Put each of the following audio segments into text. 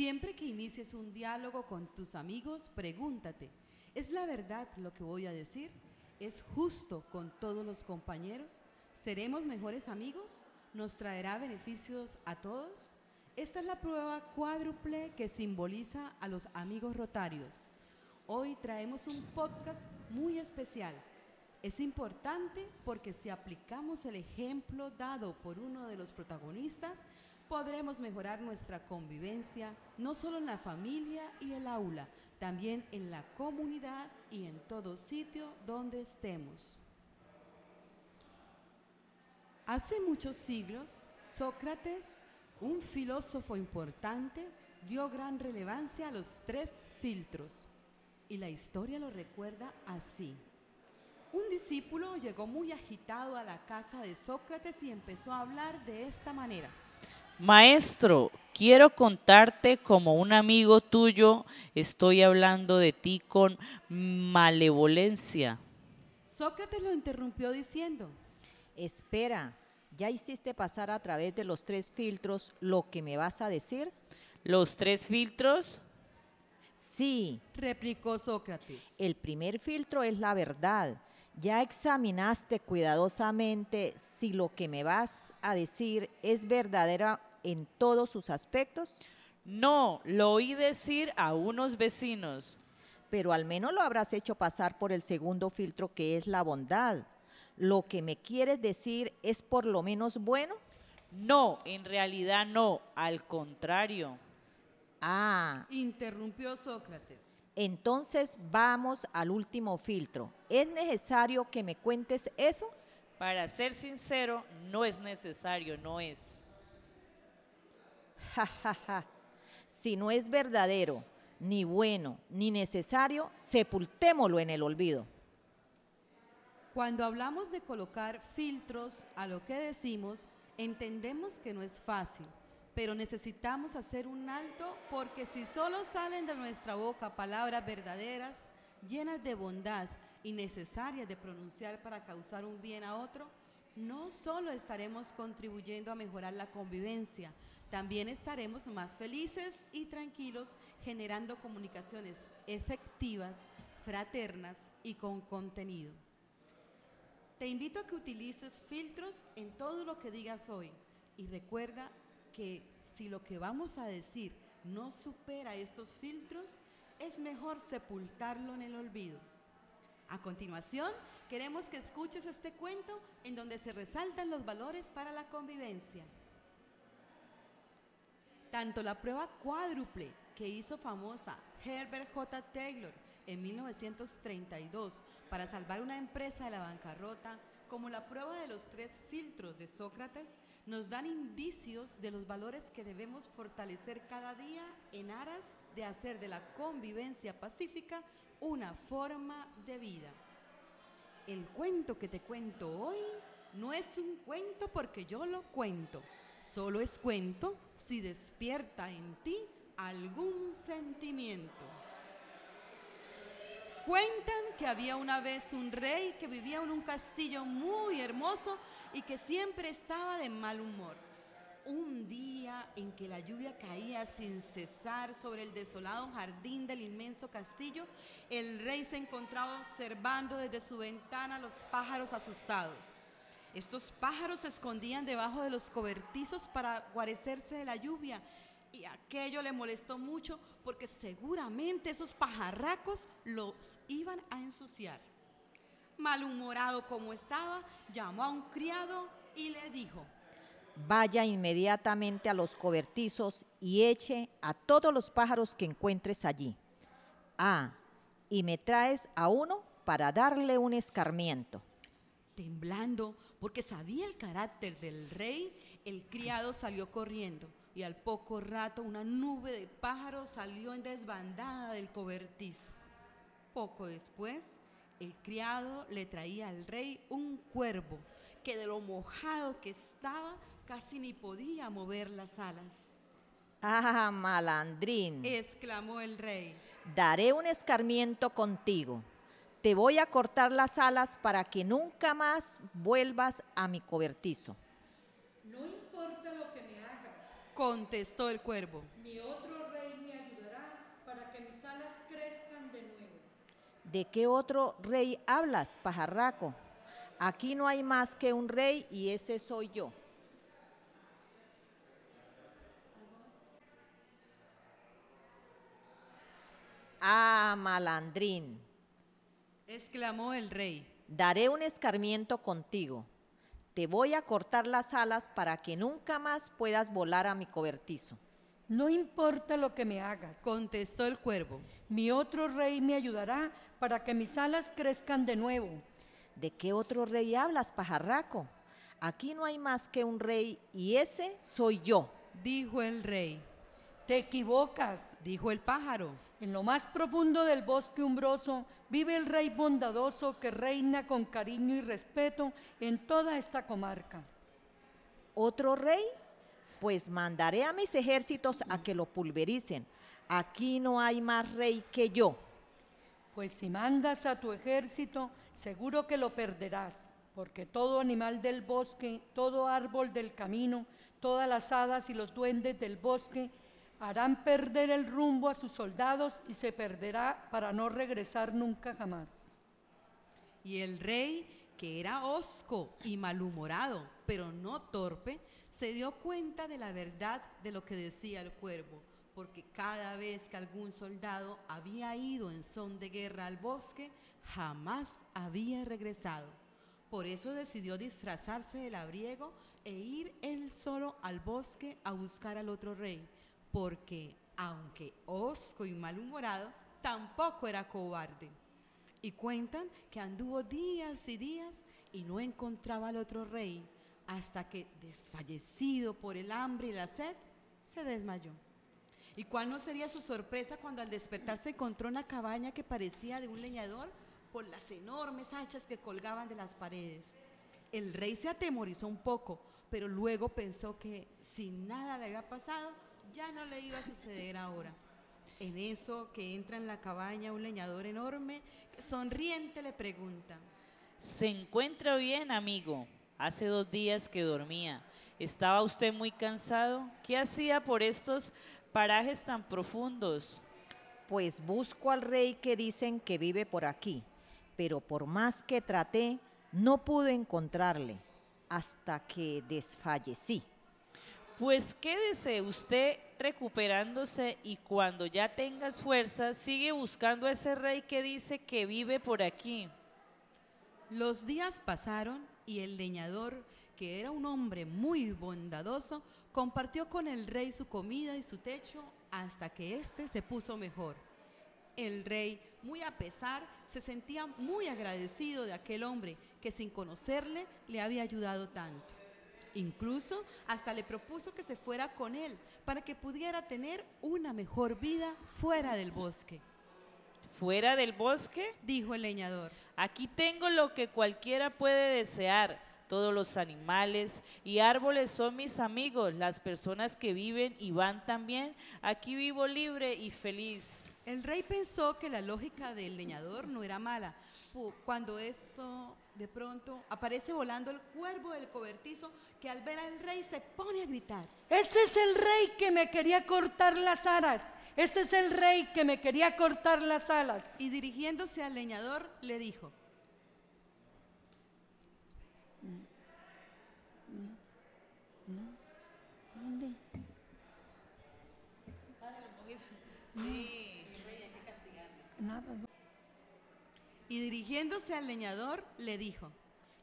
Siempre que inicies un diálogo con tus amigos, pregúntate, ¿es la verdad lo que voy a decir? ¿Es justo con todos los compañeros? ¿Seremos mejores amigos? ¿Nos traerá beneficios a todos? Esta es la prueba cuádruple que simboliza a los amigos rotarios. Hoy traemos un podcast muy especial. Es importante porque si aplicamos el ejemplo dado por uno de los protagonistas, podremos mejorar nuestra convivencia, no solo en la familia y el aula, también en la comunidad y en todo sitio donde estemos. Hace muchos siglos, Sócrates, un filósofo importante, dio gran relevancia a los tres filtros y la historia lo recuerda así. Un discípulo llegó muy agitado a la casa de Sócrates y empezó a hablar de esta manera. Maestro, quiero contarte como un amigo tuyo, estoy hablando de ti con malevolencia. Sócrates lo interrumpió diciendo, Espera, ¿ya hiciste pasar a través de los tres filtros lo que me vas a decir? ¿Los tres filtros? Sí, replicó Sócrates. el primer filtro es la verdad. ¿Ya examinaste cuidadosamente si lo que me vas a decir es verdadera en todos sus aspectos? No, lo oí decir a unos vecinos. Pero al menos lo habrás hecho pasar por el segundo filtro que es la bondad. ¿Lo que me quieres decir es por lo menos bueno? No, en realidad no, al contrario. Ah, Interrumpió Sócrates. entonces vamos al último filtro. ¿Es necesario que me cuentes eso? Para ser sincero, no es necesario, no es. Ja, ja, ja. Si no es verdadero, ni bueno, ni necesario, sepultémoslo en el olvido. Cuando hablamos de colocar filtros a lo que decimos, entendemos que no es fácil, pero necesitamos hacer un alto porque si solo salen de nuestra boca palabras verdaderas, llenas de bondad y necesarias de pronunciar para causar un bien a otro, no solo estaremos contribuyendo a mejorar la convivencia, también estaremos más felices y tranquilos generando comunicaciones efectivas, fraternas y con contenido. Te invito a que utilices filtros en todo lo que digas hoy y recuerda que si lo que vamos a decir no supera estos filtros, es mejor sepultarlo en el olvido. A continuación, queremos que escuches este cuento en donde se resaltan los valores para la convivencia. Tanto la prueba cuádruple que hizo famosa Herbert J. Taylor en 1932 para salvar una empresa de la bancarrota, como la prueba de los tres filtros de Sócrates, nos dan indicios de los valores que debemos fortalecer cada día en aras de hacer de la convivencia pacífica una forma de vida. El cuento que te cuento hoy no es un cuento porque yo lo cuento, solo es cuento si despierta en ti algún sentimiento. Cuentan que había una vez un rey que vivía en un castillo muy hermoso y que siempre estaba de mal humor. Un día en que la lluvia caía sin cesar sobre el desolado jardín del inmenso castillo, el rey se encontraba observando desde su ventana los pájaros asustados. Estos pájaros se escondían debajo de los cobertizos para guarecerse de la lluvia y aquello le molestó mucho porque seguramente esos pajarracos los iban a ensuciar. Malhumorado como estaba, llamó a un criado y le dijo, Vaya inmediatamente a los cobertizos y eche a todos los pájaros que encuentres allí. Ah, y me traes a uno para darle un escarmiento. temblando porque sabía el carácter del rey, el criado salió corriendo y al poco rato una nube de pájaros salió en desbandada del cobertizo. Poco después, el criado le traía al rey un cuervo que de lo mojado que estaba casi ni podía mover las alas. Ah, malandrín, Exclamó el rey. daré un escarmiento contigo. Te voy a cortar las alas para que nunca más vuelvas a mi cobertizo. No contestó el cuervo. Mi otro rey me ayudará para que mis alas crezcan de nuevo. ¿De qué otro rey hablas, pajarraco? Aquí no hay más que un rey y ese soy yo. Ah, malandrín, exclamó el rey. Daré un escarmiento contigo. Te voy a cortar las alas para que nunca más puedas volar a mi cobertizo. No importa lo que me hagas. Contestó el cuervo. Mi otro rey me ayudará para que mis alas crezcan de nuevo. ¿De qué otro rey hablas, pajarraco? Aquí no hay más que un rey y ese soy yo. Dijo el rey. Te equivocas. Dijo el pájaro. En lo más profundo del bosque umbroso vive el rey bondadoso que reina con cariño y respeto en toda esta comarca. ¿Otro rey? Pues mandaré a mis ejércitos a que lo pulvericen. Aquí no hay más rey que yo. Pues si mandas a tu ejército, seguro que lo perderás, porque todo animal del bosque, todo árbol del camino, todas las hadas y los duendes del bosque harán perder el rumbo a sus soldados y se perderá para no regresar nunca jamás. Y el rey, que era hosco y malhumorado, pero no torpe, se dio cuenta de la verdad de lo que decía el cuervo, porque cada vez que algún soldado había ido en son de guerra al bosque, jamás había regresado. Por eso decidió disfrazarse de labriego e ir él solo al bosque a buscar al otro rey, porque aunque hosco y malhumorado, tampoco era cobarde. Y cuentan que anduvo días y días y no encontraba al otro rey, hasta que, desfallecido por el hambre y la sed, se desmayó. ¿Y cuál no sería su sorpresa cuando al despertar se encontró una cabaña que parecía de un leñador por las enormes hachas que colgaban de las paredes? El rey se atemorizó un poco, pero luego pensó que si nada le había pasado, ya no le iba a suceder ahora. En eso que entra en la cabaña un leñador enorme, sonriente le pregunta, ¿Se encuentra bien, amigo? Hace dos días que dormía. ¿Estaba usted muy cansado? ¿Qué hacía por estos parajes tan profundos? Pues busco al rey que dicen que vive por aquí, pero por más que traté, no pude encontrarle hasta que desfallecí. Pues quédese usted recuperándose y cuando ya tengas fuerzas, sigue buscando a ese rey que dice que vive por aquí. Los días pasaron y el leñador, que era un hombre muy bondadoso, compartió con el rey su comida y su techo hasta que éste se puso mejor. El rey, muy a pesar, se sentía muy agradecido de aquel hombre que sin conocerle le había ayudado tanto. Incluso hasta le propuso que se fuera con él para que pudiera tener una mejor vida fuera del bosque. ¿Fuera del bosque? Dijo el leñador. Aquí tengo lo que cualquiera puede desear. Todos los animales y árboles son mis amigos, las personas que viven y van también. Aquí vivo libre y feliz. El rey pensó que la lógica del leñador no era mala. Cuando eso de pronto aparece volando el cuervo del cobertizo que al ver al rey se pone a gritar. Ese es el rey que me quería cortar las alas. Ese es el rey que me quería cortar las alas. Y dirigiéndose al leñador le dijo, Sí. Nada. y dirigiéndose al leñador le dijo,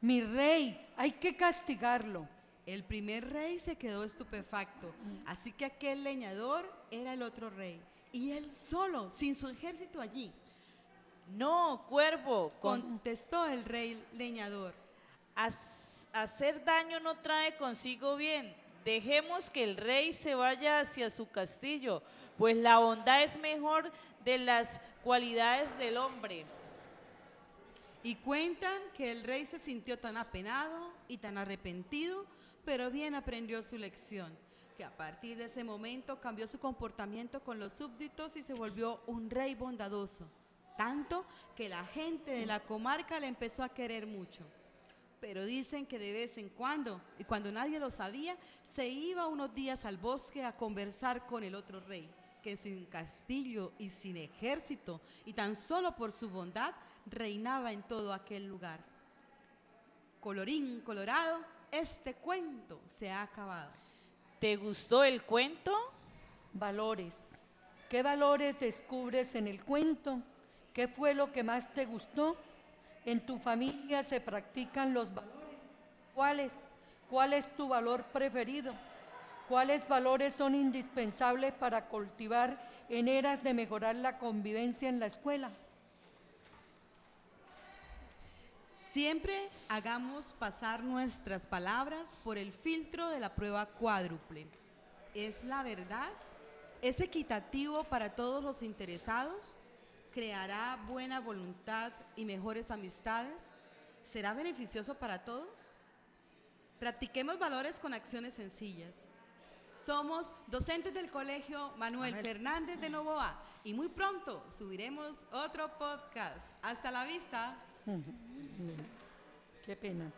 Mi rey, hay que castigarlo. el primer rey se quedó estupefacto, así que aquel leñador era el otro rey, y él solo, sin su ejército allí, No, cuervo, con contestó el rey leñador. Hacer daño no trae consigo bien. Dejemos que el rey se vaya hacia su castillo, pues la bondad es mejor de las cualidades del hombre. Y cuentan que el rey se sintió tan apenado y tan arrepentido, pero bien aprendió su lección, que a partir de ese momento cambió su comportamiento con los súbditos y se volvió un rey bondadoso, tanto que la gente de la comarca le empezó a querer mucho. Pero dicen que de vez en cuando, y cuando nadie lo sabía, se iba unos días al bosque a conversar con el otro rey. Que sin castillo y sin ejército, y tan solo por su bondad, reinaba en todo aquel lugar. Colorín colorado, este cuento se ha acabado. ¿Te gustó el cuento? Valores. ¿Qué valores descubres en el cuento? ¿Qué fue lo que más te gustó? ¿En tu familia se practican los valores? ¿Cuáles? ¿Cuál es tu valor preferido? ¿Cuáles valores son indispensables para cultivar en eras de mejorar la convivencia en la escuela? Siempre hagamos pasar nuestras palabras por el filtro de la prueba cuádruple. ¿Es la verdad? ¿Es equitativo para todos los interesados? ¿Creará buena voluntad y mejores amistades? ¿Será beneficioso para todos? Practiquemos valores con acciones sencillas. Somos docentes del Colegio Manuel Fernández de Novoa y muy pronto subiremos otro podcast. Hasta la vista. Qué pena.